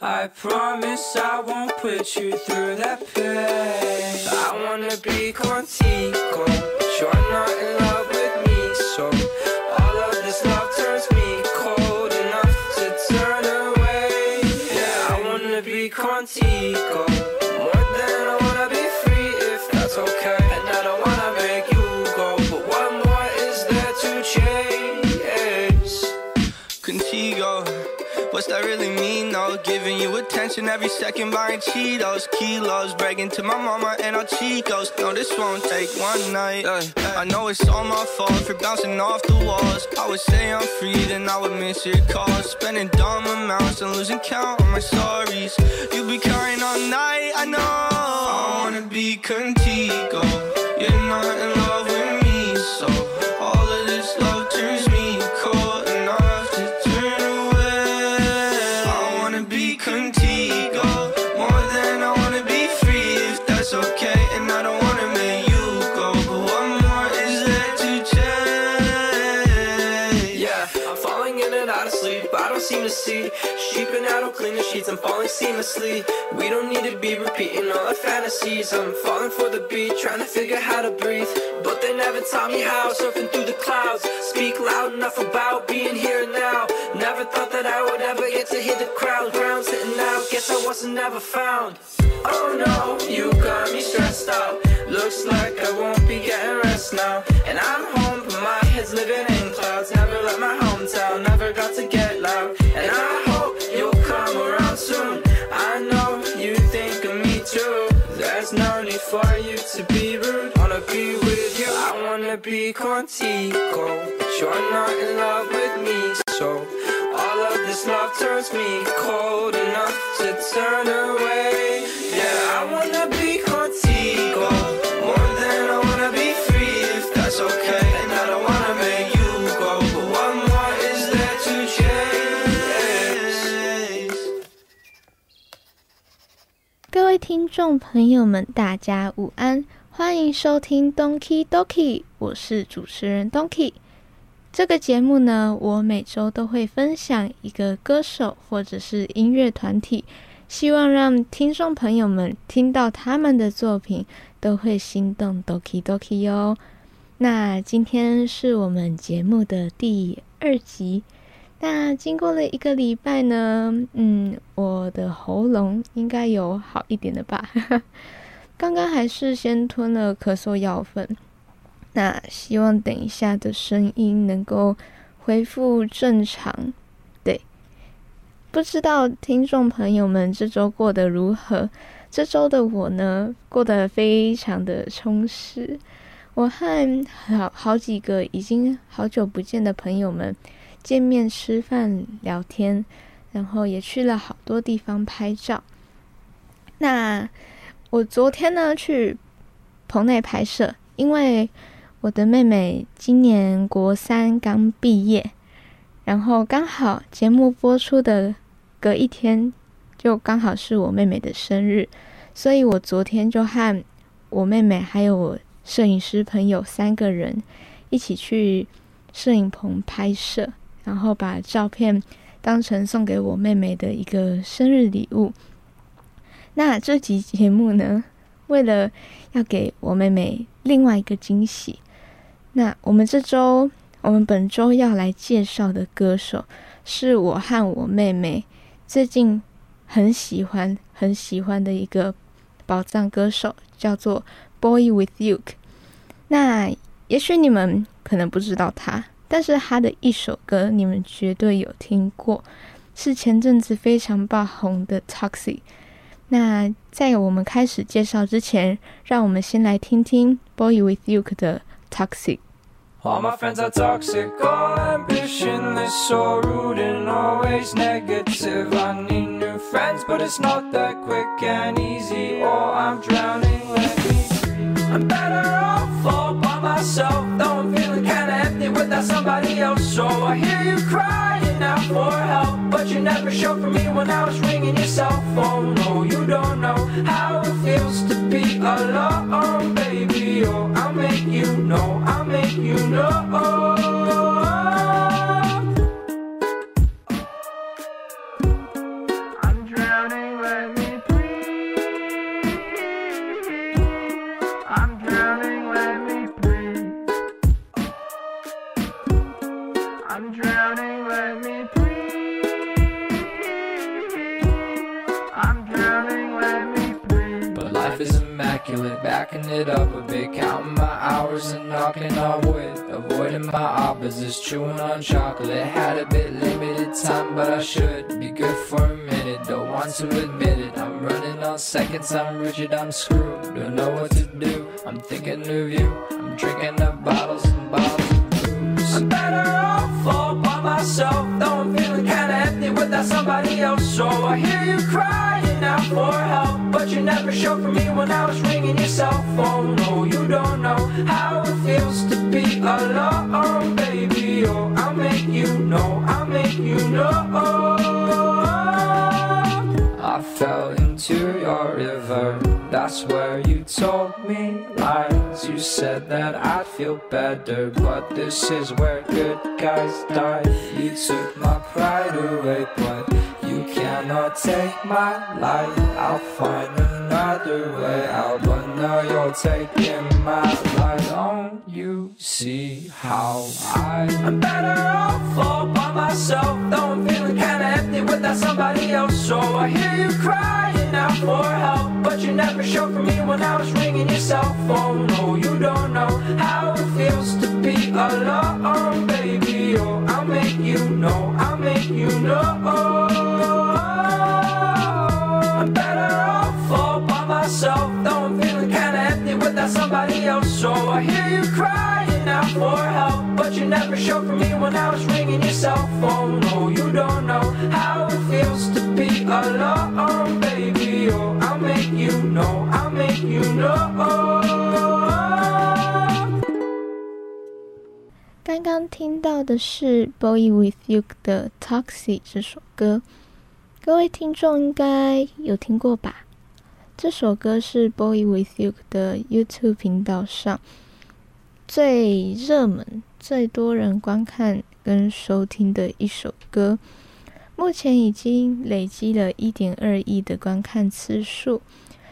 I promise I won't put you through that pain. I wanna be contigo, but you're not in love That really mean though? Giving you attention every second, buying Cheetos, kilos, bragging to my mama and our Chicos. No, this won't take one night. I know it's all my fault for bouncing off the walls. I would say I'm free, then I would miss your calls. Spending dumb amounts and losing count on my sorries. You be crying all night, I know. I wanna be contigo. You're not in love with me, so See. Sheeping out, don't clean the sheets. I'm falling seamlessly. We don't need to be repeating all our fantasies. I'm falling for the beat, trying to figure how to breathe. But they never taught me how. Surfing through the clouds. Speak loud enough about being here now. Never thought that I would ever get to hear the crowd. Ground sitting out. Guess I wasn't never found. Oh no, you got me stressed out. Looks like I won't be getting rest now. And I'm home, but my head's living in clouds. Never left my hometown, never got to get loud. And I hope you'll come around soon. I know you think of me too. There's no need for you to be rude. Wanna be with you, I wanna be contigo. But you're not in love with me, so all of this love turns me cold enough to turn away. 各位听众朋友们，大家午安，欢迎收听 Donkey Donkey，我是主持人 Donkey。这个节目呢，我每周都会分享一个歌手或者是音乐团体，希望让听众朋友们听到他们的作品都会心动 Donkey Donkey 哟。那今天是我们节目的第二集。那经过了一个礼拜呢，嗯，我的喉咙应该有好一点了吧？刚刚还是先吞了咳嗽药粉，那希望等一下的声音能够恢复正常。对，不知道听众朋友们这周过得如何？这周的我呢，过得非常的充实。我和好好几个已经好久不见的朋友们。见面吃饭聊天，然后也去了好多地方拍照。那我昨天呢去棚内拍摄，因为我的妹妹今年国三刚毕业，然后刚好节目播出的隔一天，就刚好是我妹妹的生日，所以我昨天就和我妹妹还有我摄影师朋友三个人一起去摄影棚拍摄。然后把照片当成送给我妹妹的一个生日礼物。那这集节目呢，为了要给我妹妹另外一个惊喜，那我们这周，我们本周要来介绍的歌手，是我和我妹妹最近很喜欢、很喜欢的一个宝藏歌手，叫做 Boy with You。那也许你们可能不知道他。但是他的一首歌你们绝对有听过，是前阵子非常爆红的《Toxic》。那在我们开始介绍之前，让我们先来听听 Boy with You 的《Toxic》。All my friends are toxic, all ambitionless, so rude and always negative. I need new friends. but it's not that quick and easy. Or I'm drowning, let me free. I'm better off all by myself, though I'm without somebody else. So I hear you crying out for help, but you never showed for me when I was ringing your cell phone. No, you don't know how it feels to be alone, baby. Oh, I'll make you know, I'll make you know. Wood. Avoiding my opposites, chewing on chocolate. Had a bit limited time, but I should be good for a minute. Don't want to admit it. I'm running on seconds, I'm rigid, I'm screwed. Don't know what to do. I'm thinking of you. I'm drinking up you never showed for me when I was ringing your cell phone. No, you don't know how it feels to be alone, baby. Oh, I'll make you know, I'll make you know. I fell into your river. That's where you told me lies. You said that I'd feel better, but this is where good guys die. You took my pride away, but you cannot take my life. I'll find another way out, but now you're taking my life. Don't you see how I? I'm better off all by myself, though I'm feeling kinda empty without somebody else. So I hear you crying out for help, but you never showed for me when I was ringing your cell phone. No, you don't know how it feels to be alone, baby. Oh, I'll make you know, I'll make you know. So I hear you crying out for help, but you never showed for me when I was ringing your cell phone. No, you don't know how it feels to be alone, baby. Oh, I'll make you know, I'll make you know. 刚刚听到的是《Boy with You》的《Toxic》这首歌，各位听众应该有听过吧？ 这首歌是《Boy with You》的 YouTube 频道上最热门、最多人观看跟收听的一首歌，目前已经累积了一点二亿的观看次数，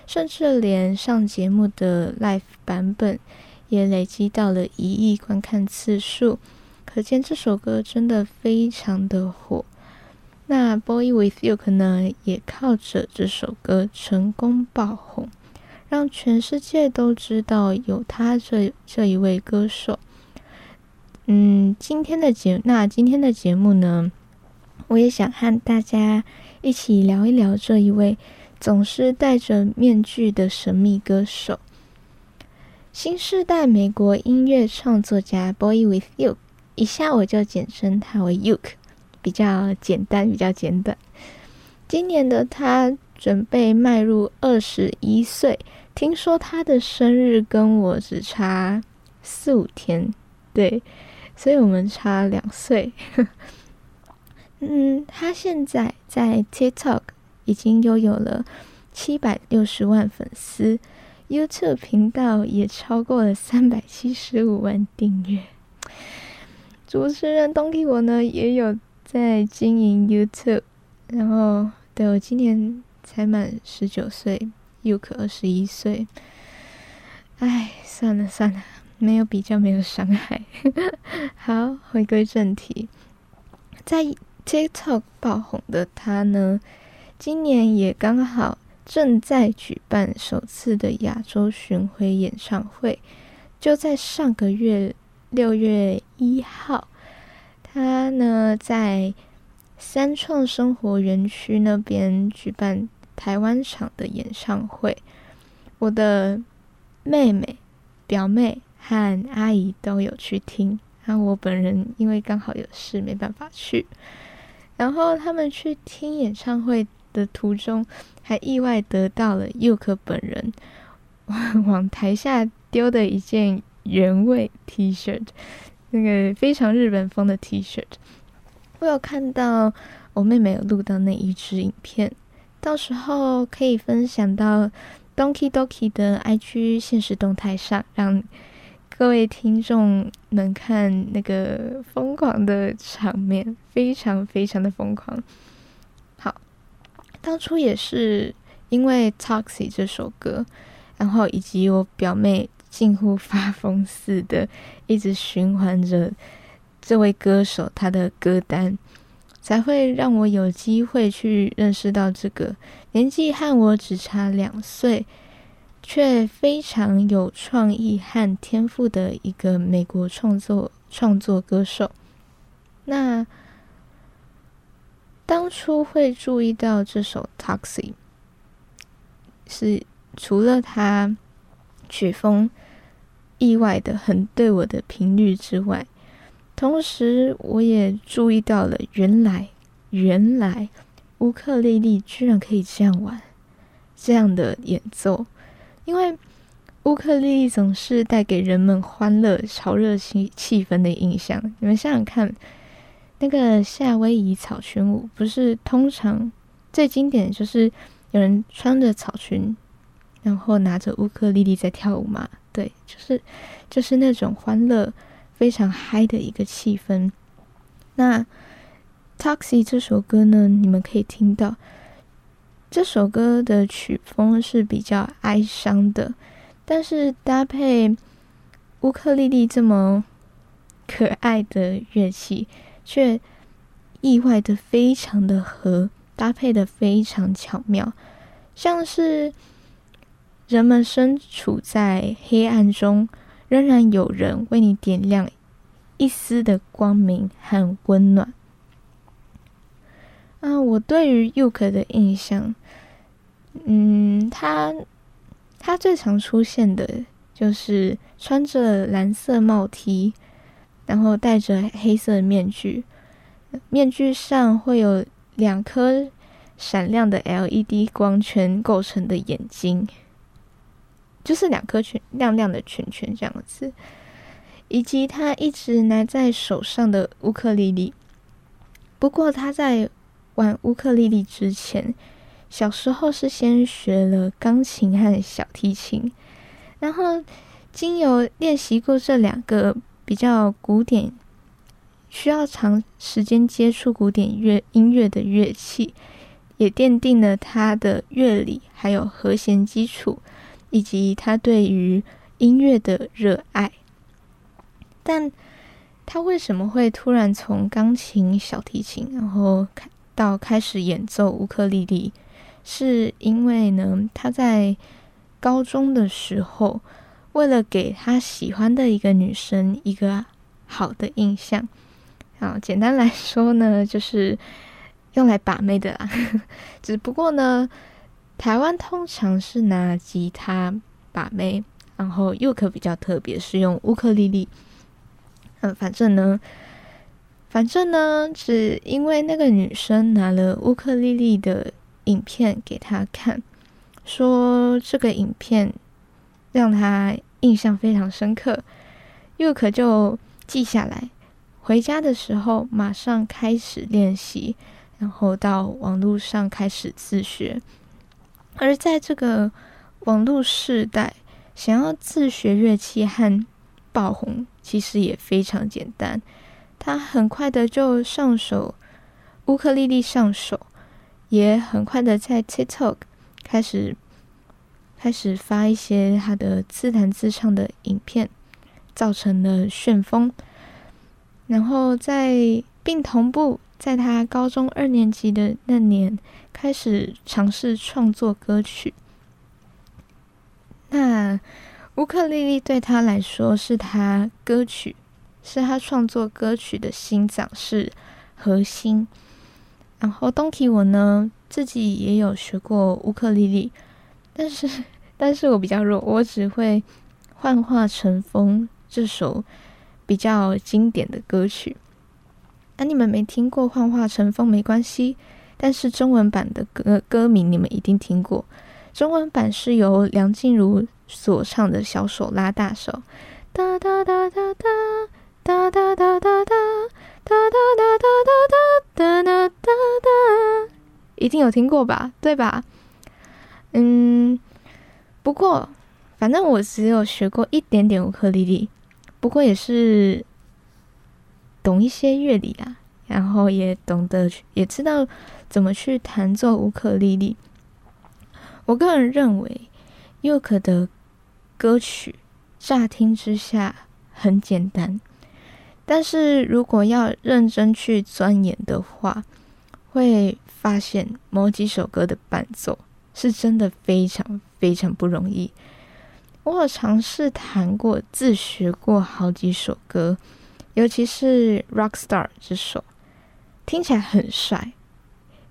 甚至连上节目的 Live 版本。也累积到了一亿观看次数，可见这首歌真的非常的火。那《Boy with You》可能也靠着这首歌成功爆红，让全世界都知道有他这这一位歌手。嗯，今天的节那今天的节目呢，我也想和大家一起聊一聊这一位总是戴着面具的神秘歌手。新时代美国音乐创作家 Boy with You，以下我就简称他为 Uke，比较简单，比较简短。今年的他准备迈入二十一岁，听说他的生日跟我只差四五天，对，所以我们差两岁。嗯，他现在在 TikTok 已经拥有了七百六十万粉丝。YouTube 频道也超过了三百七十五万订阅。主持人东 K 我呢也有在经营 YouTube，然后对我今年才满十九岁，UK 二十一岁。唉，算了算了，没有比较没有伤害。好，回归正题，在 TikTok 爆红的他呢，今年也刚好。正在举办首次的亚洲巡回演唱会，就在上个月六月一号，他呢在三创生活园区那边举办台湾场的演唱会。我的妹妹、表妹和阿姨都有去听，然后我本人因为刚好有事没办法去。然后他们去听演唱会。的途中，还意外得到了佑可本人 往台下丢的一件原味 T 恤，那个非常日本风的 T 恤。我有看到我妹妹有录到那一支影片，到时候可以分享到 Donkey Donkey 的 IG 现实动态上，让。各位听众能，看那个疯狂的场面，非常非常的疯狂。好，当初也是因为《Toxic》这首歌，然后以及我表妹近乎发疯似的一直循环着这位歌手他的歌单，才会让我有机会去认识到这个年纪和我只差两岁。却非常有创意和天赋的一个美国创作创作歌手。那当初会注意到这首《Taxi》，是除了他曲风意外的很对我的频率之外，同时我也注意到了原来原来乌克丽丽居然可以这样玩，这样的演奏。因为乌克丽丽总是带给人们欢乐、潮热气气氛的印象。你们想想看，那个夏威夷草裙舞，不是通常最经典就是有人穿着草裙，然后拿着乌克丽丽在跳舞吗？对，就是就是那种欢乐、非常嗨的一个气氛。那《Taxi》这首歌呢，你们可以听到。这首歌的曲风是比较哀伤的，但是搭配乌克丽丽这么可爱的乐器，却意外的非常的合，搭配的非常巧妙，像是人们身处在黑暗中，仍然有人为你点亮一丝的光明和温暖。啊，我对于 Yuke 的印象，嗯，他他最常出现的就是穿着蓝色帽 T，然后戴着黑色面具，面具上会有两颗闪亮的 LED 光圈构成的眼睛，就是两颗圈亮亮的圈圈这样子，以及他一直拿在手上的乌克丽丽，不过他在。玩乌克丽丽之前，小时候是先学了钢琴和小提琴，然后经由练习过这两个比较古典、需要长时间接触古典乐音乐的乐器，也奠定了他的乐理还有和弦基础，以及他对于音乐的热爱。但他为什么会突然从钢琴、小提琴，然后开？到开始演奏乌克丽丽，是因为呢，他在高中的时候，为了给他喜欢的一个女生一个好的印象，啊，简单来说呢，就是用来把妹的啦。只不过呢，台湾通常是拿吉他把妹，然后又可比较特别，是用乌克丽丽。嗯，反正呢。反正呢，只因为那个女生拿了乌克丽丽的影片给他看，说这个影片让他印象非常深刻，又可就记下来，回家的时候马上开始练习，然后到网络上开始自学。而在这个网络时代，想要自学乐器和爆红，其实也非常简单。他很快的就上手乌克丽丽上手，也很快的在 TikTok 开始开始发一些他的自弹自唱的影片，造成了旋风。然后在并同步在他高中二年级的那年开始尝试创作歌曲。那乌克丽丽对他来说是他歌曲。是他创作歌曲的心脏，是核心。然后 Donkey 我呢，自己也有学过乌克丽丽，但是 但是我比较弱，我只会《幻化成风》这首比较经典的歌曲。那你们没听过《幻化成风》没关系，但是中文版的歌歌名你们一定听过。中文版是由梁静茹所唱的小手拉大手，哒哒哒哒哒哒哒哒哒哒哒哒哒哒哒哒哒哒哒，一定有听过吧？对吧？嗯，不过反正我只有学过一点点乌克丽丽，不过也是懂一些乐理啊，然后也懂得也知道怎么去弹奏乌克丽丽。我个人认为，Yoke 的歌曲乍听之下很简单，但是如果要认真去钻研的话，会发现某几首歌的伴奏是真的非常非常不容易。我有尝试弹过、自学过好几首歌，尤其是《Rockstar》这首，听起来很帅。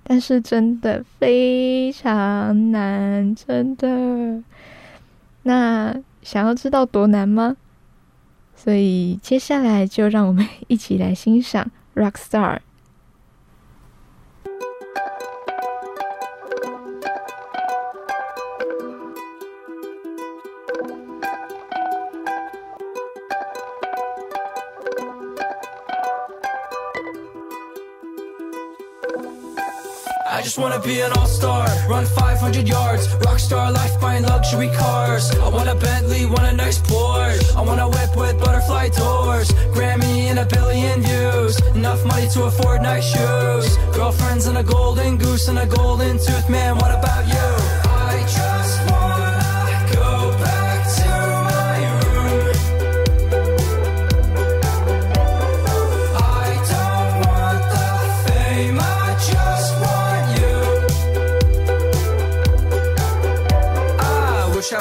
但是真的非常难，真的。那想要知道多难吗？所以接下来就让我们一起来欣赏《Rockstar》。Just wanna be an all-star. Run 500 yards. Rockstar life buying luxury cars. I want a Bentley, want a nice Porsche. I want a whip with butterfly doors. Grammy and a billion views. Enough money to afford nice shoes. Girlfriends and a golden goose and a golden tooth Man, what about you?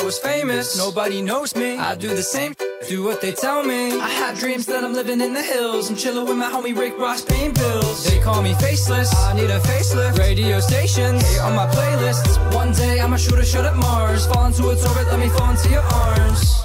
Was famous. Nobody knows me. I do the same, do what they tell me. I had dreams that I'm living in the hills. I'm chilling with my homie Rick Ross paying bills. They call me faceless. I need a facelift. Radio stations hate on my playlists. One day I'ma shoot a shot at Mars. Fall into its orbit, let me fall into your arms.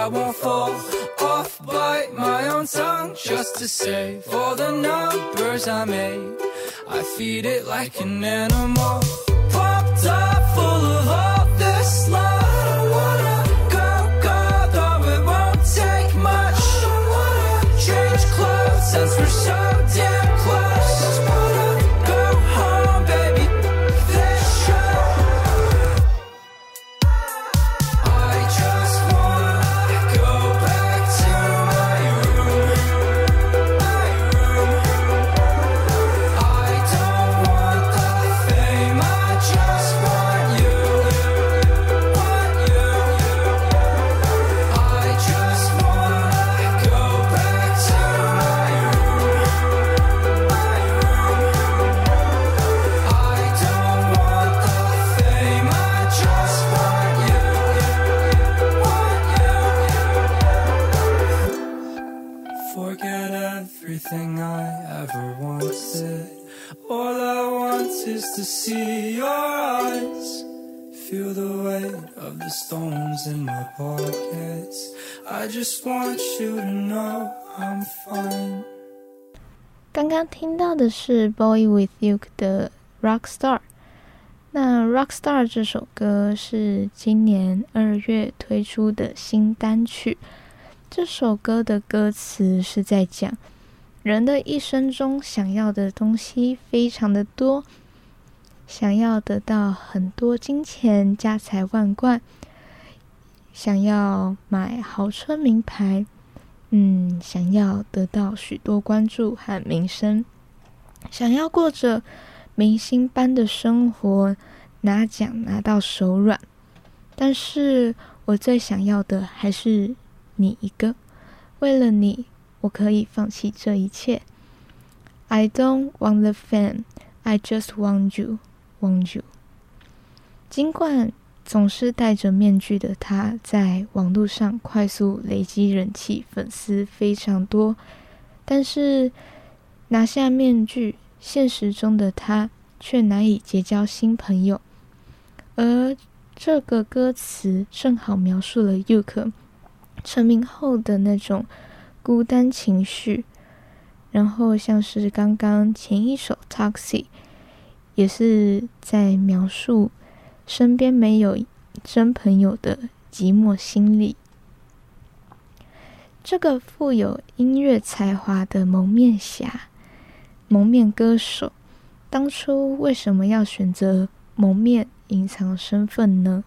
I won't fall off, bite my own tongue just to save all the numbers I made. I feed it like an animal, popped up full of 听到的是《Boy with You》的《Rockstar》。那《Rockstar》这首歌是今年二月推出的新单曲。这首歌的歌词是在讲，人的一生中想要的东西非常的多，想要得到很多金钱、家财万贯。想要买豪车名牌，嗯，想要得到许多关注和名声，想要过着明星般的生活，拿奖拿到手软，但是我最想要的还是你一个。为了你，我可以放弃这一切。I don't want the fame, I just want you, want you。尽管总是戴着面具的他，在网络上快速累积人气，粉丝非常多，但是拿下面具，现实中的他却难以结交新朋友。而这个歌词正好描述了 Yuk 成名后的那种孤单情绪，然后像是刚刚前一首《Taxi》，也是在描述身边没有真朋友的寂寞心理。这个富有音乐才华的蒙面侠、蒙面歌手，当初为什么要选择蒙面？隐藏身份呢？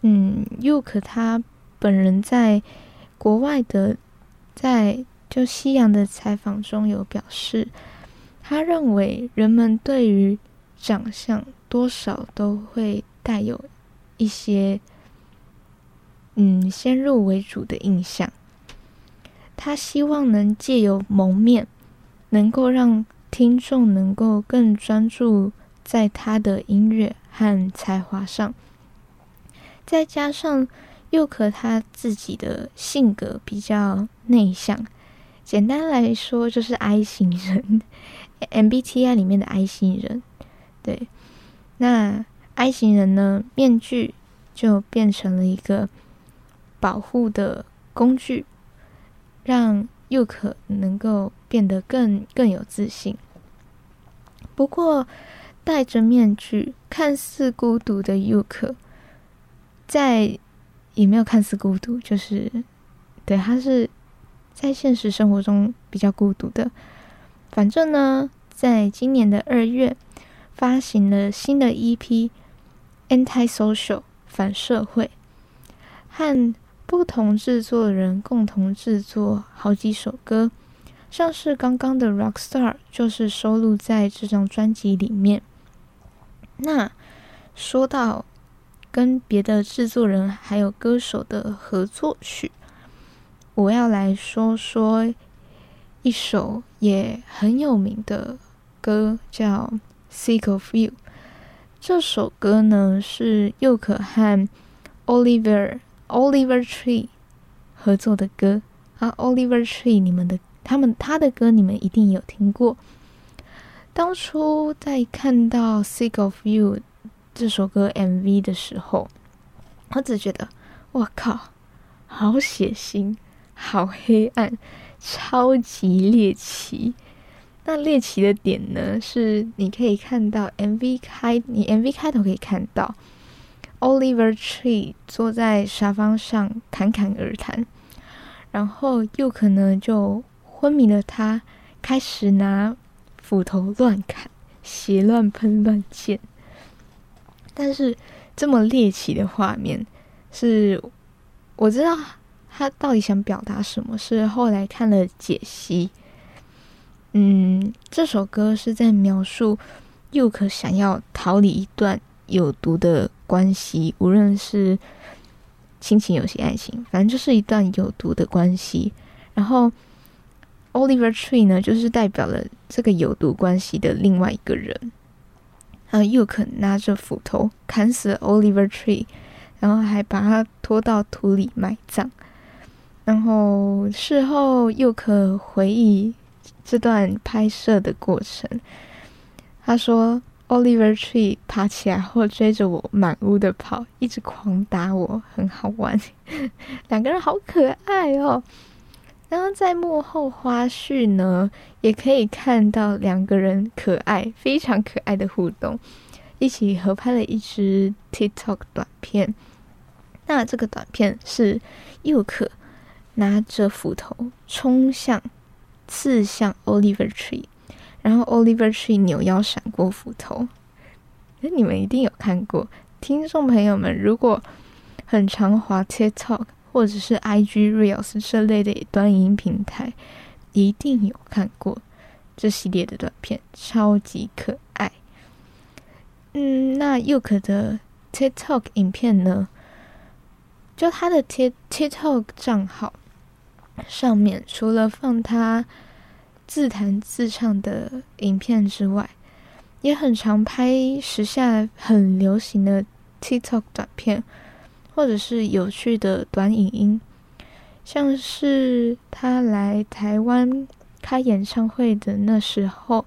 嗯，Yuk 他本人在国外的，在就西洋的采访中有表示，他认为人们对于长相多少都会带有一些嗯先入为主的印象。他希望能借由蒙面，能够让听众能够更专注在他的音乐。和才华上，再加上佑可他自己的性格比较内向，简单来说就是 I 型人，MBTI 里面的 I 型人。对，那 I 型人呢，面具就变成了一个保护的工具，让佑可能够变得更更有自信。不过，戴着面具、看似孤独的 Yuke，在也没有看似孤独，就是对他是在现实生活中比较孤独的。反正呢，在今年的二月发行了新的 EP《Anti-Social》反社会，和不同制作人共同制作好几首歌，像是刚刚的《Rockstar》就是收录在这张专辑里面。那说到跟别的制作人还有歌手的合作曲，我要来说说一首也很有名的歌，叫《Sick of You》。这首歌呢是佑可和 Oliver Oliver Tree 合作的歌啊，Oliver Tree，你们的他们他的歌你们一定有听过。当初在看到《Sick of You》这首歌 MV 的时候，我只觉得，我靠，好血腥，好黑暗，超级猎奇。那猎奇的点呢，是你可以看到 MV 开，你 MV 开头可以看到 Oliver Tree 坐在沙发上侃侃而谈，然后又可能就昏迷了，他开始拿。斧头乱砍，血乱喷乱溅。但是这么猎奇的画面，是我知道他到底想表达什么。是后来看了解析，嗯，这首歌是在描述佑可想要逃离一段有毒的关系，无论是亲情、友情、爱情，反正就是一段有毒的关系。然后。Oliver Tree 呢，就是代表了这个有毒关系的另外一个人。啊，又可拿着斧头砍死 Oliver Tree，然后还把他拖到土里埋葬。然后事后又可回忆这段拍摄的过程，他说：“Oliver Tree 爬起来后追着我满屋的跑，一直狂打我，很好玩。两个人好可爱哦。”然后在幕后花絮呢，也可以看到两个人可爱、非常可爱的互动，一起合拍了一支 TikTok 短片。那这个短片是佑可拿着斧头冲向、刺向 Oliver Tree，然后 Oliver Tree 扭腰闪过斧头。那你们一定有看过，听众朋友们，如果很常滑 TikTok。或者是 IG Reels 这类的短音平台，一定有看过这系列的短片，超级可爱。嗯，那 Yuk 的 TikTok 影片呢？就他的 T TikTok 账号上面，除了放他自弹自唱的影片之外，也很常拍时下很流行的 TikTok 短片，或者是有趣的短影音，像是他来台湾开演唱会的那时候，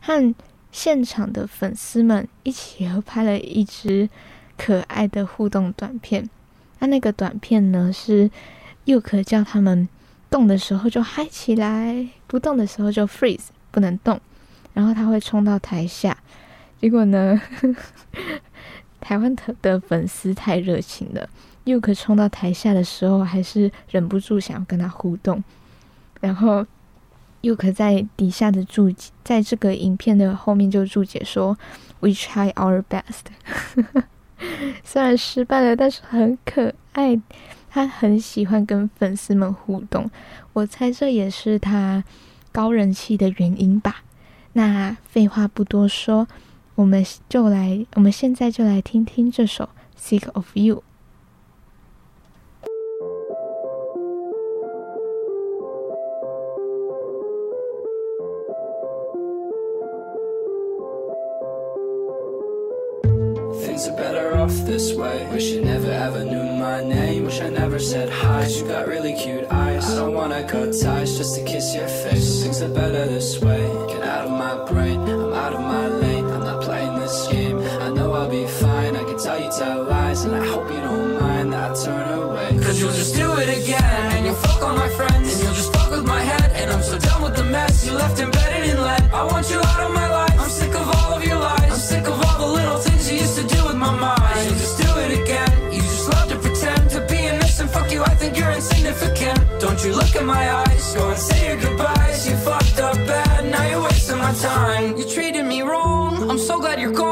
和现场的粉丝们一起合拍了一支可爱的互动短片。那那个短片呢，是又可叫他们动的时候就嗨起来，不动的时候就 freeze，不能动。然后他会冲到台下，结果呢，台湾的的粉丝太热情了，又可冲到台下的时候，还是忍不住想要跟他互动。然后又可在底下的注解，在这个影片的后面就注解说：“We try our best。”虽然失败了，但是很可爱。他很喜欢跟粉丝们互动，我猜这也是他高人气的原因吧。那废话不多说，我们就来，我们现在就来听听这首《Sick of You》。Way. Wish you never ever knew my name. Wish I never said hi. You got really cute eyes. I don't wanna cut ties just to kiss your face. Things are better this way. Get out of my brain. I'm out of my lane. I'm not playing this game. I know I'll be fine. I can tell you tell lies, and I hope you don't mind that I turn away. Cause you'll just do it again, and you'll fuck all my friends, and you'll just fuck with my head. And I'm so done with the mess you left embedded in lead. I want you you look in my eyes. Go and say your goodbyes. You fucked up bad. Now you're wasting my time. You treated me wrong. I'm so glad you're gone.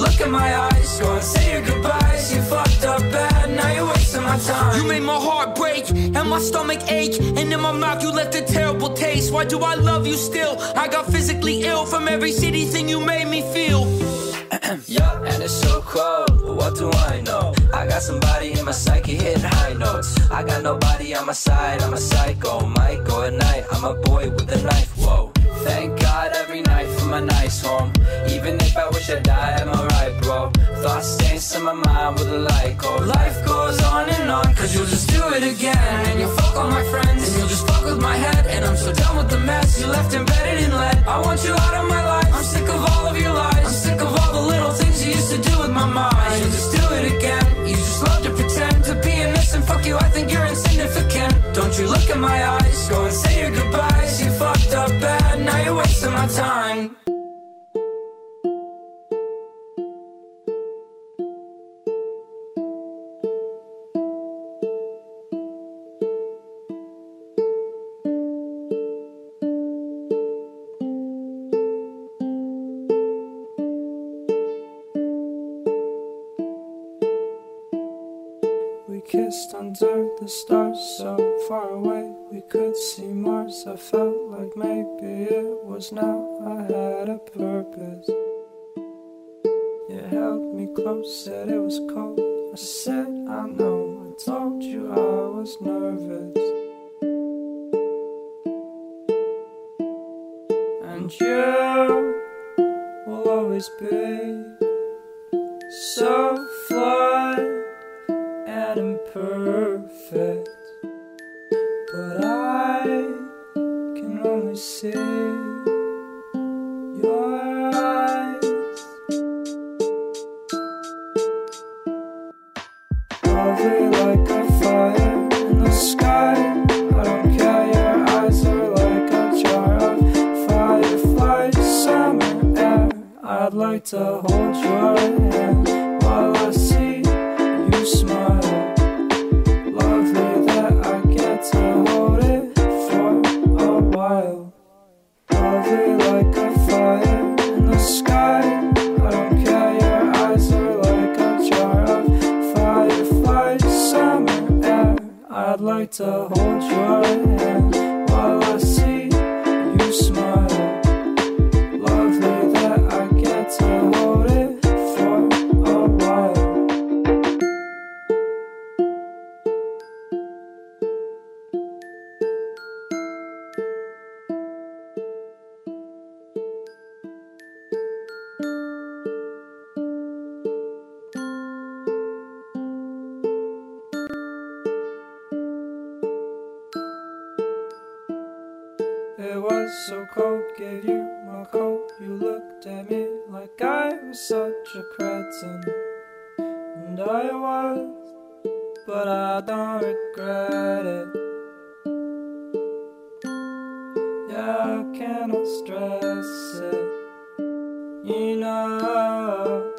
Look in my eyes. Go and say your goodbyes. You fucked up bad. Now you're wasting my time. You made my heart break and my stomach ache. And in my mouth, you left a terrible taste. Why do I love you still? I got physically ill from every shitty thing you made me feel. Yeah, and it's so cold. But what do I know? I got somebody in my psyche hitting high notes. I got nobody on my side. I'm a psycho. Go at night. I'm a boy with a knife. Whoa. Thank God every night my nice home. Even if I wish I died, I'm alright, bro. Thoughts stains in my mind with a light cold. Life goes on and on, cause you'll just do it again. And you'll fuck all my friends, and you'll just fuck with my head. And I'm so done with the mess you left embedded in lead. I want you out of my life. I'm sick of all of your lies. I'm sick of all the little things you used to do with my mind. You'll just do it again. You just love to pretend to be innocent. Fuck you, I think you're insignificant. Don't you look in my eyes. Go and say your goodbyes. You fucked up bad. Now you're wasting my time. Stars so far away we could see Mars. I felt like maybe it was now I had a purpose. You held me close, said it was cold. I said, I know, I told you I was nervous. And you will always be so fly and imperfect. See your eyes. Like a fire in the sky. I don't care, your eyes are like a jar of fireflies, summer air. I'd like to hold your hand while I see you smile. so hold your but I don't regret it. Yeah, I cannot stress it. You know,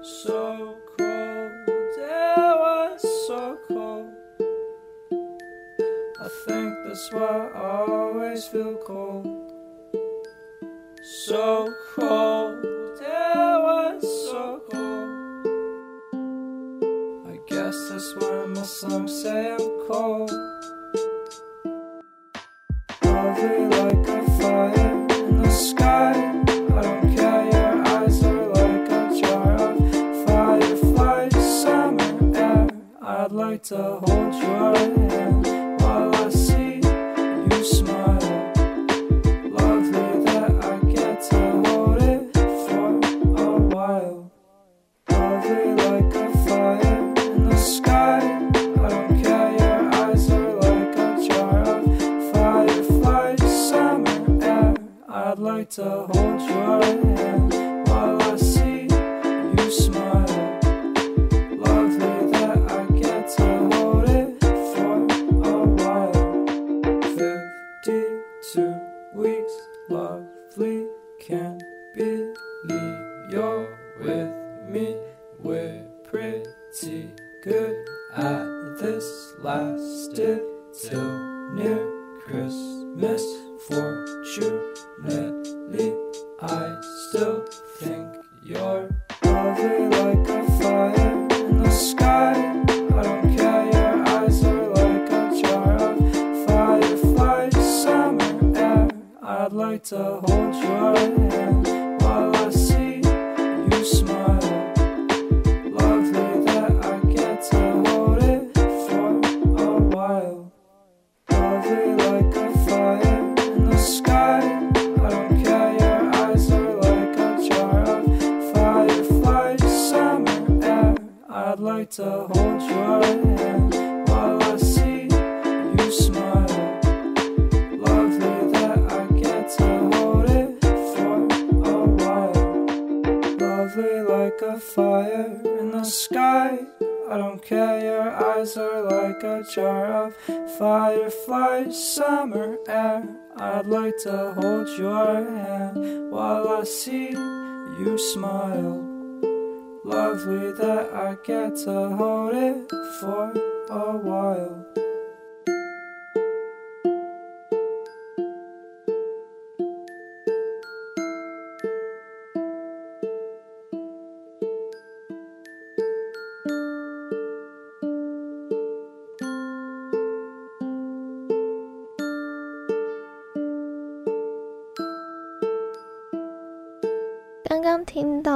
so cold. It was so cold. I think that's why I always feel cold. So cold, that's why my songs say I'm cold. Lovely like a fire in the sky. I don't care, your eyes are like a jar of fireflies, summer air. I'd like to hold your hand while I see you smile. it's a I'd like to hold your hand while I see you smile. Summer air. I'd like to hold your hand while I see you smile. Lovely that I get to hold it for a while.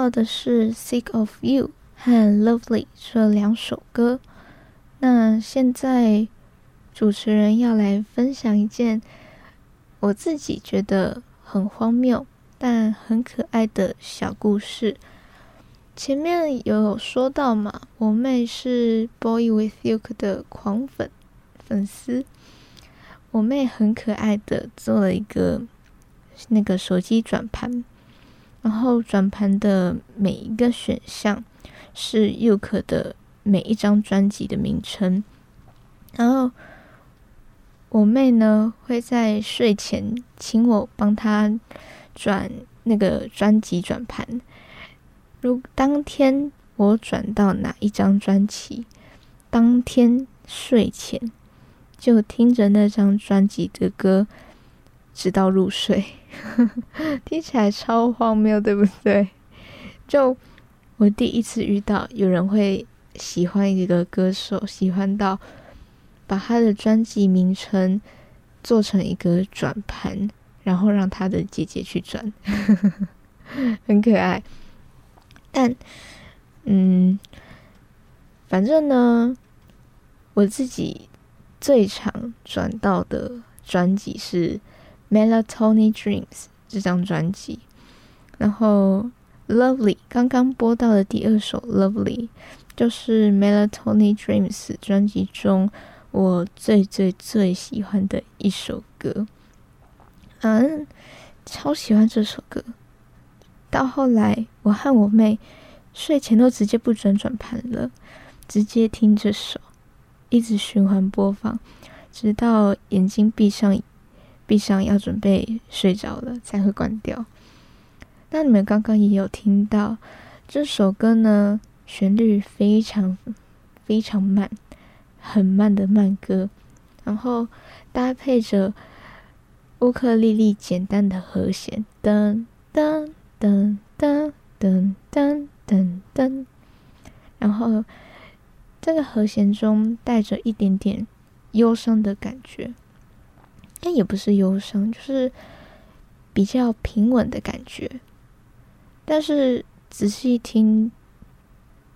到的是《Sick of You》和《Lovely》这两首歌。那现在主持人要来分享一件我自己觉得很荒谬但很可爱的小故事。前面有说到嘛，我妹是《Boy with You》的狂粉粉丝。我妹很可爱的做了一个那个手机转盘，然后转盘的每一个选项是 Yuke 的每一张专辑的名称，然后我妹呢会在睡前请我帮她转那个专辑转盘，如当天我转到哪一张专辑，当天睡前。就听着那张专辑的歌，直到入睡，听起来超荒谬，对不对？就我第一次遇到有人会喜欢一个歌手，喜欢到把他的专辑名称做成一个转盘，然后让他的姐姐去转，很可爱。但，嗯，反正呢，我自己。最常转到的专辑是《Melatonin Dreams》这张专辑，然后《Lovely》刚刚播到的第二首《Lovely》就是《Melatonin Dreams》专辑中我最最最喜欢的一首歌，嗯，超喜欢这首歌。到后来，我和我妹睡前都直接不转转盘了，直接听这首。一直循环播放，直到眼睛闭上，闭上要准备睡着了才会关掉。那你们刚刚也有听到这首歌呢？旋律非常非常慢，很慢的慢歌，然后搭配着乌克丽丽简单的和弦，噔噔噔噔噔噔噔噔，然后。这个和弦中带着一点点忧伤的感觉，但也不是忧伤，就是比较平稳的感觉。但是仔细听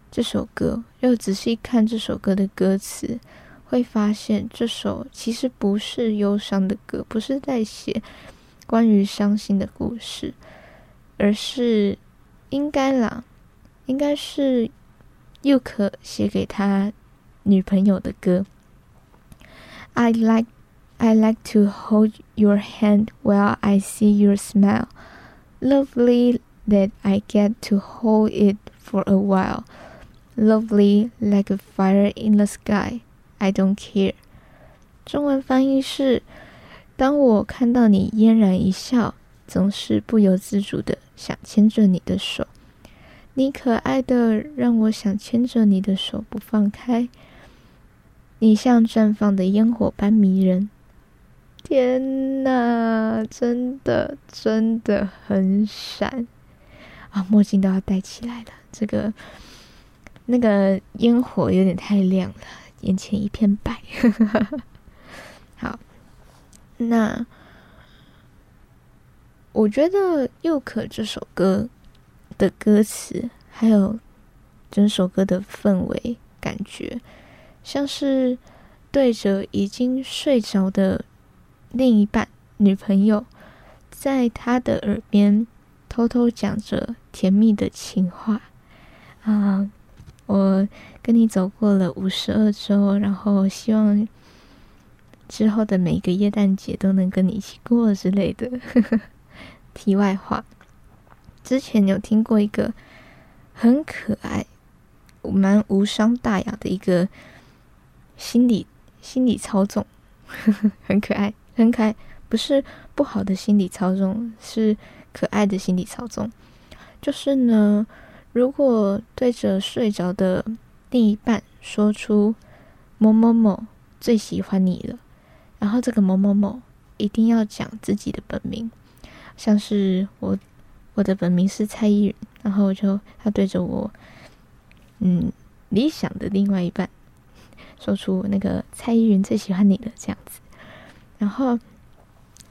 这首歌，又仔细看这首歌的歌词，会发现这首其实不是忧伤的歌，不是在写关于伤心的故事，而是应该啦，应该是。又可写给他女朋友的歌。I like I like to hold your hand while I see your smile. Lovely that I get to hold it for a while. Lovely like a fire in the sky. I don't care. 中文翻译是：当我看到你嫣然一笑，总是不由自主的想牵着你的手。你可爱的，让我想牵着你的手不放开。你像绽放的烟火般迷人。 天呐，真的真的很闪啊！墨镜都要戴起来了。这个那个烟火有点太亮了，眼前一片白。好，那我觉得《又可》这首歌。的歌词，还有整首歌的氛围感觉，像是对着已经睡着的另一半女朋友，在他的耳边偷偷讲着甜蜜的情话啊！我跟你走过了五十二周，然后希望之后的每个耶诞节都能跟你一起过之类的。题外话。之前有听过一个很可爱、蛮无伤大雅的一个心理心理操纵，很可爱，很可爱，不是不好的心理操纵，是可爱的心理操纵。就是呢，如果对着睡着的另一半说出某某某最喜欢你了，然后这个某某某一定要讲自己的本名，像是我。我的本名是蔡依云，然后就他对着我，嗯，理想的另外一半说出那个蔡依云最喜欢你的这样子，然后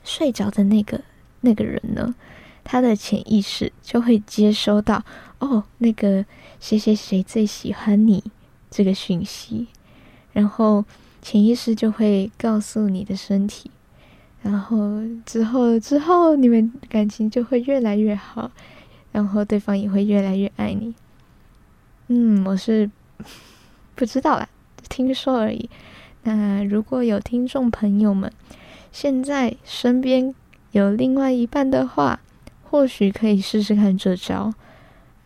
睡着的那个那个人呢，他的潜意识就会接收到哦，那个谁谁谁最喜欢你这个讯息，然后潜意识就会告诉你的身体。然后之后之后，你们感情就会越来越好，然后对方也会越来越爱你。嗯，我是不知道啦，听说而已。那如果有听众朋友们现在身边有另外一半的话，或许可以试试看这招。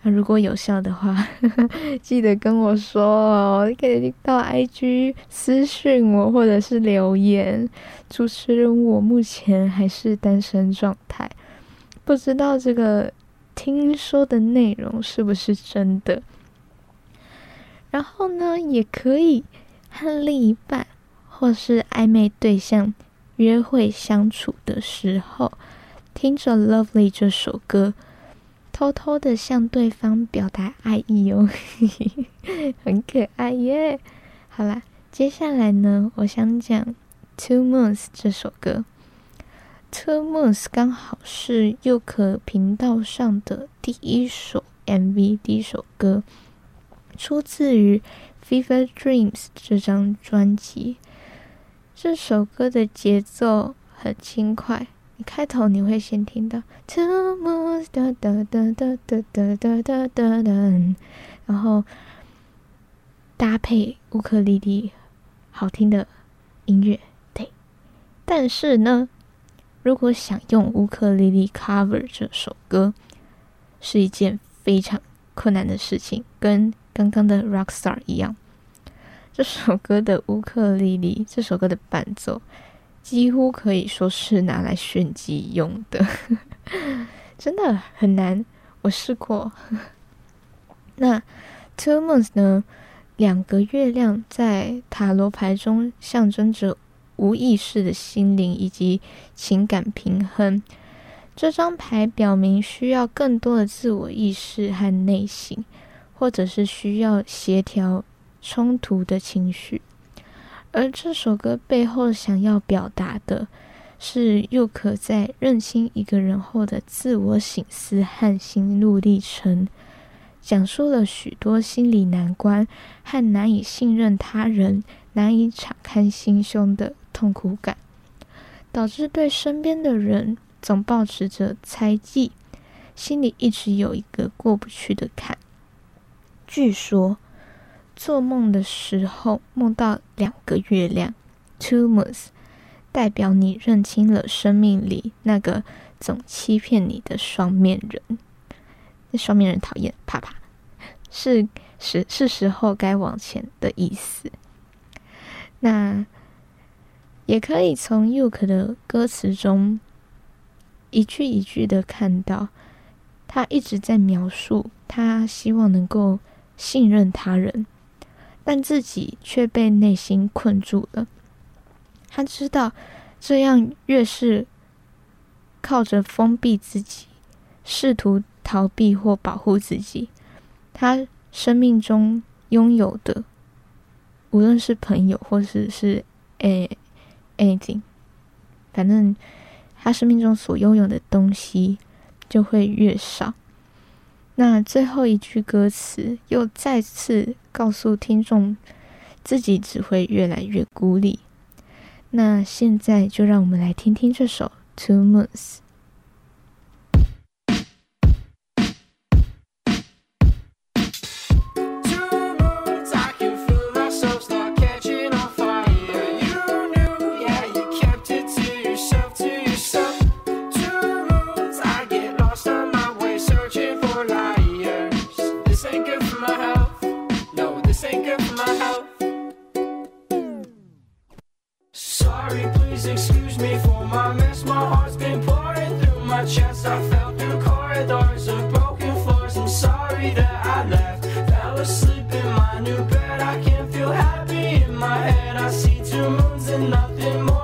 那如果有效的话，记得跟我说哦，可以到 IG 私讯我，或者是留言。主持人，我目前还是单身状态，不知道这个听说的内容是不是真的。然后呢，也可以和另一半或是暧昧对象约会相处的时候，听着《Lovely》这首歌。偷偷的向对方表达爱意哦，很可爱耶。好啦，接下来呢，我想讲《Two Moons》这首歌，《Two Moons》刚好是又可频道上的第一首 MV，第一首歌，出自于《Fever Dreams》这张专辑。这首歌的节奏很轻快。你开头你会先听到 two moons 哒哒哒哒哒哒哒哒哒，然后搭配乌克丽丽好听的音乐，对。但是呢，如果想用乌克丽丽 cover 这首歌，是一件非常困难的事情，跟刚刚的 Rockstar 一样。这首歌的乌克丽丽，这首歌的伴奏。几乎可以说是拿来炫技用的，真的很难。我试过。那 Two Moons 呢？两个月亮在塔罗牌中象征着无意识的心灵以及情感平衡。这张牌表明需要更多的自我意识和内省，或者是需要协调冲突的情绪。而这首歌背后想要表达的，是又可在认清一个人后的自我醒思和心路历程，讲述了许多心理难关和难以信任他人、难以敞开心胸的痛苦感，导致对身边的人总保持着猜忌，心里一直有一个过不去的坎。据说。做梦的时候梦到两个月亮，two moons，代表你认清了生命里那个总欺骗你的双面人。那双面人讨厌，啪啪，是是是时候该往前的意思。那也可以从 Yuk 的歌词中一句一句的看到，他一直在描述他希望能够信任他人。但自己却被内心困住了。他知道，这样越是靠着封闭自己，试图逃避或保护自己，他生命中拥有的，无论是朋友或者是诶 anything，反正他生命中所拥有的东西就会越少。那最后一句歌词又再次告诉听众，自己只会越来越孤立。那现在就让我们来听听这首《Two Moons》。sorry, please excuse me for my mess. My heart's been pouring through my chest. I fell through corridors of broken floors. I'm sorry that I left. Fell asleep in my new bed. I can't feel happy in my head. I see two moons and nothing more.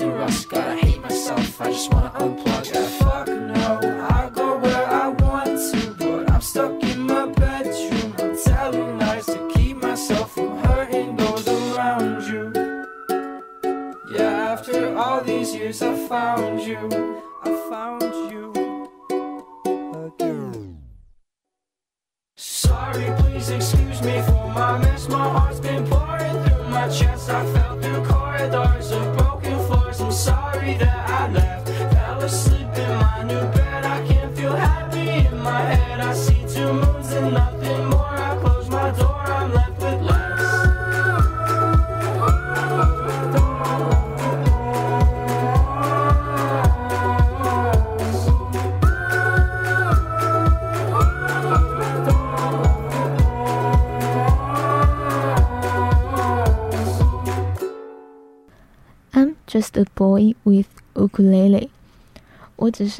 to rush I hate myself, I just want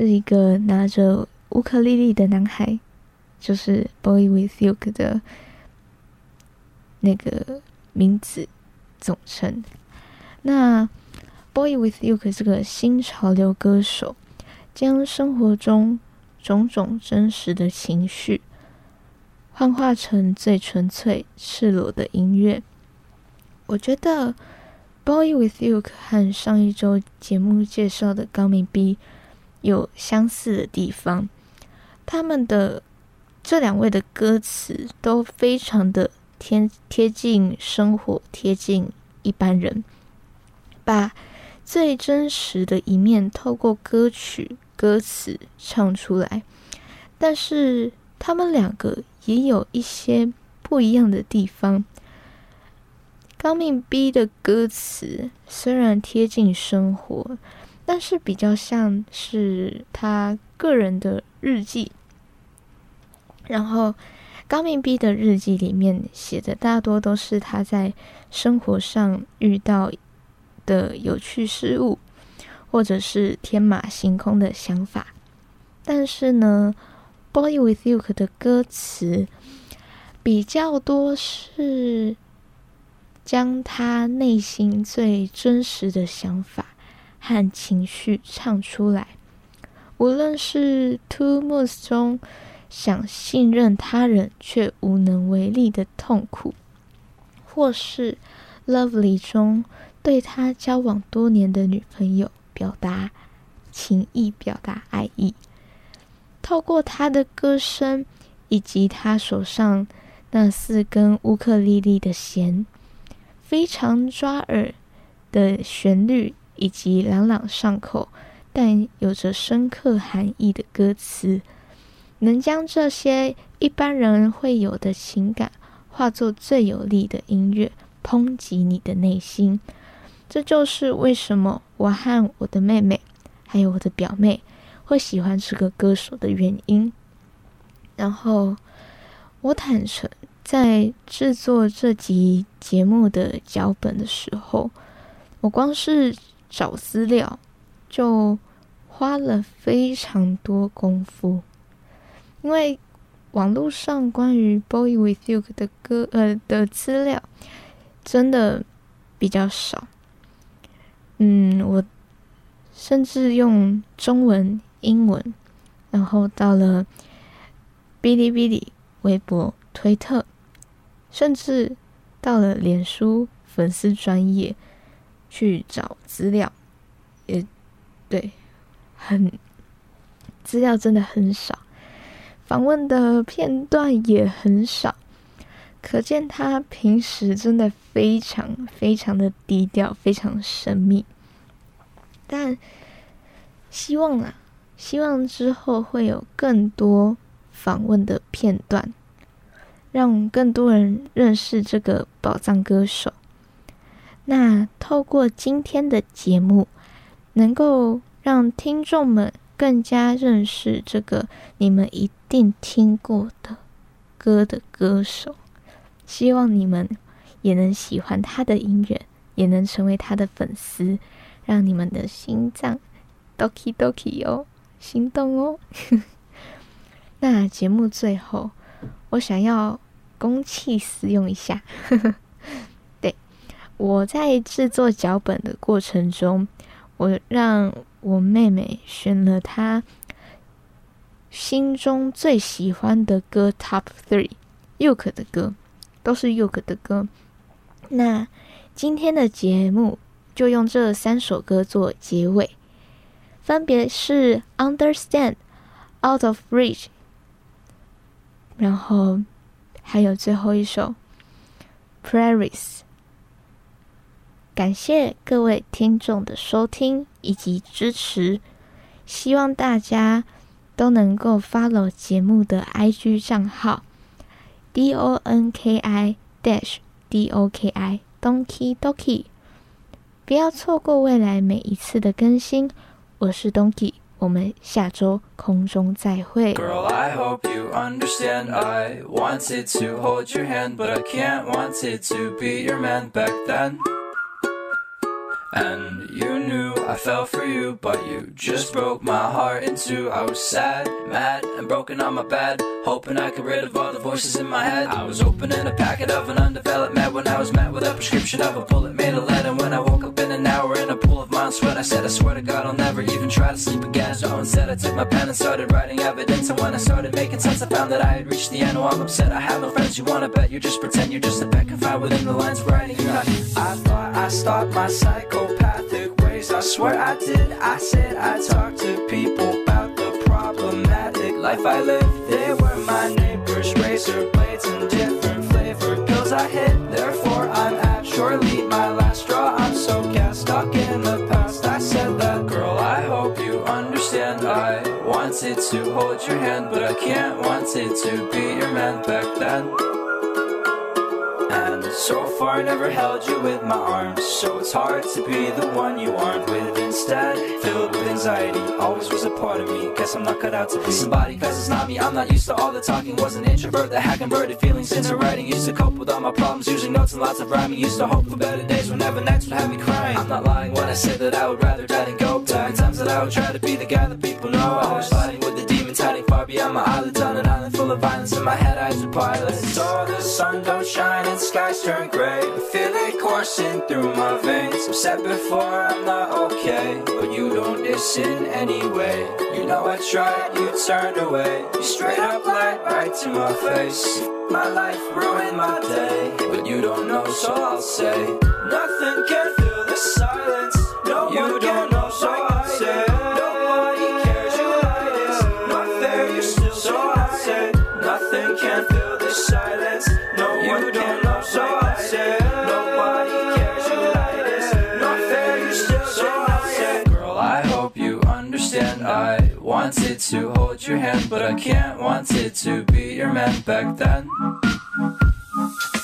是一个拿着乌克丽丽的男孩，就是 Boy with Uke 的那个名字总称。那 Boy with Uke 这个新潮流歌手，将生活中种种真实的情绪，幻化成最纯粹、赤裸的音乐。我觉得。Boy with You 和上一周节目介绍的高明 B 有相似的地方，他们的这两位的歌词都非常的贴贴近生活，贴近一般人，把最真实的一面透过歌曲歌词唱出来。但是他们两个也有一些不一样的地方。高命 B 的歌词虽然贴近生活，但是比较像是他个人的日记。然后高明 B 的日记里面写的大多都是他在生活上遇到的有趣事物，或者是天马行空的想法。但是呢，《Boy with You》的歌词比较多是。将他内心最真实的想法和情绪唱出来，无论是《Two Moons》中想信任他人却无能为力的痛苦，或是《Lovely》中对他交往多年的女朋友表达情意、表达爱意，透过他的歌声以及他手上那四根乌克丽丽的弦。非常抓耳的旋律，以及朗朗上口但有着深刻含义的歌词，能将这些一般人会有的情感化作最有力的音乐，抨击你的内心。这就是为什么我和我的妹妹，还有我的表妹会喜欢这个歌手的原因。然后，我坦诚。在制作这集节目的脚本的时候，我光是找资料就花了非常多功夫，因为网络上关于《Boy with You》的歌呃的资料真的比较少。嗯，我甚至用中文、英文，然后到了哔哩哔哩、微博、推特，甚至到了脸书粉丝专业去找资料，也对，很资料真的很少，访问的片段也很少。可见他平时真的非常非常的低调，非常神秘。但希望啊，希望之后会有更多访问的片段，让更多人认识这个宝藏歌手。那透过今天的节目，能够让听众们更加认识这个你们一定听过的歌的歌手。希望你们也能喜欢他的音乐，也能成为他的粉丝，让你们的心脏 doki doki 哦，心动哦。那节目最后，我想要公器私用一下。呵呵我在制作脚本的过程中，我让我妹妹选了她心中最喜欢的歌 Top Three，Yuk 的歌。都是 Yuk 的歌，那今天的节目就用这三首歌做结尾，分别是 Understand、Out of Reach，然后还有最后一首 Prairies。感谢各位听众的收听以及支持，希望大家都能够 follow 节目的 IG 账号。D O N K I dash D O K I Donkey Donkey，不要错过未来每一次的更新。我是 Donkey，我们下周空中再会。Girl, I hope you understand. I wanted to hold your hand, but I can't wanted to be your man back then. And you knew I fell for you, but you just broke my heart in two. I was sad, mad, and broken on my bed. Hoping I could rid of all the voices in my head. I was opening a packet of an undeveloped med when I was met with a prescription of a bullet made of lead. And when I woke up in an hour in a pool of my sweat, I said, I swear to God, I'll never even try to sleep again. So instead, I took my pen and started writing evidence. And when I started making sense, I found that I had reached the end. Oh, I'm upset. I have no friends. You wanna bet? You just pretend you're just a pet confined within the lines of writing. I, thought I stopped my psychopathic ways. I swear I did. I said I talked to people life I live. They were my neighbors, razor blades and different flavored pills I hit. Therefore, I'm at surely my last straw. I'm so gassed, stuck in the past. I said that, girl, I hope you understand. I wanted to hold your hand, but I can't wanted to be your man back then. So far, I never held you with my arms. So it's hard to be the one you aren't with. Instead, filled with anxiety, always was a part of me. Guess I'm not cut out to be somebody, cause it's not me. I'm not used to all the talking. Was an introvert that had converted feelings into writing. Used to cope with all my problems using notes and lots of rhyming. Used to hope for better days whenever next would have me crying. I'm not lying when I say that I would rather die than go back. Times that I would try to be the guy that people know. I was fighting with the demons hiding far beyond my eyelids on an island full of violence. In my head, eyes are pilot. Sun don't shine and skies turn gray. I feel it coursing through my veins. I've said before I'm not okay, but you don't listen anyway. You know I tried, you turned away. You straight up lied right to my face. My life ruined my day, but you don't know, so I'll say nothing can fill the silence. No you one don't know, so I wanted to hold your hand, but I can't wanted to be your man back then.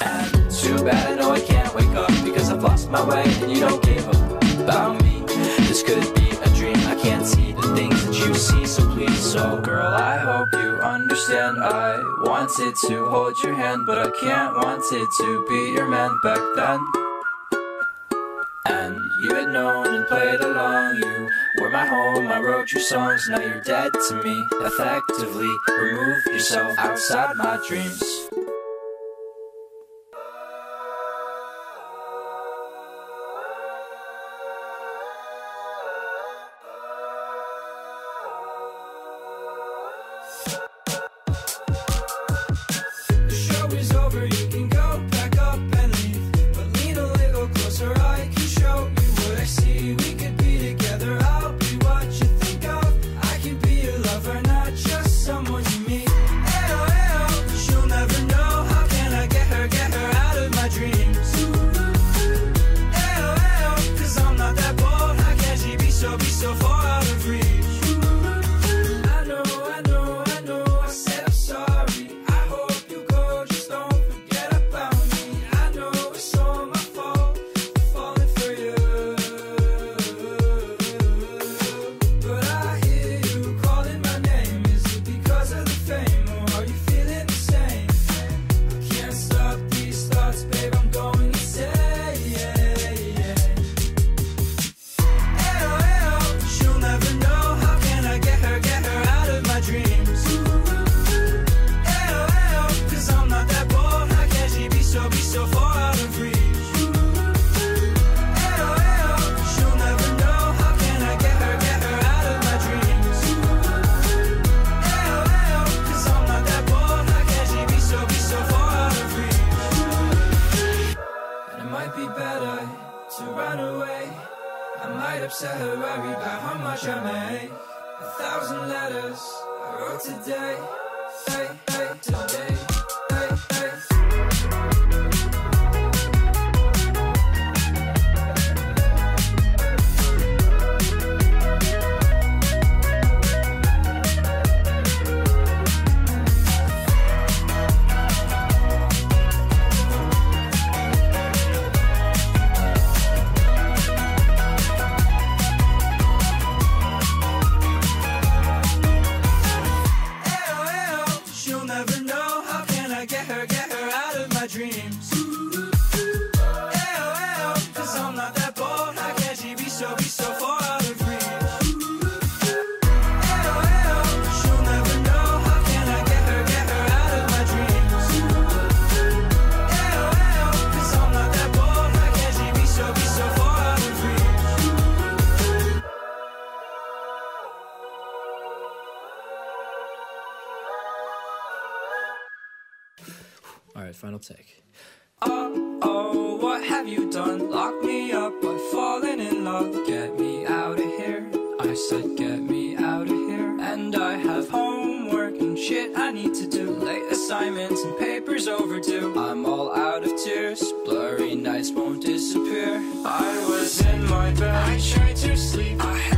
And too bad I know I can't wake up because I've lost my way and you don't give up about me. This could be a dream. I can't see the things that you see, so please, so girl, I hope you understand. I wanted to hold your hand, but I can't wanted to be your man back then. And you had known and played along. You were my home. I wrote your songs. Now you're dead to me. Effectively, remove yourself outside my dreams. assignments and papers overdue. I'm all out of tears, blurry nights won't disappear. I was in my bed, I tried to sleep. I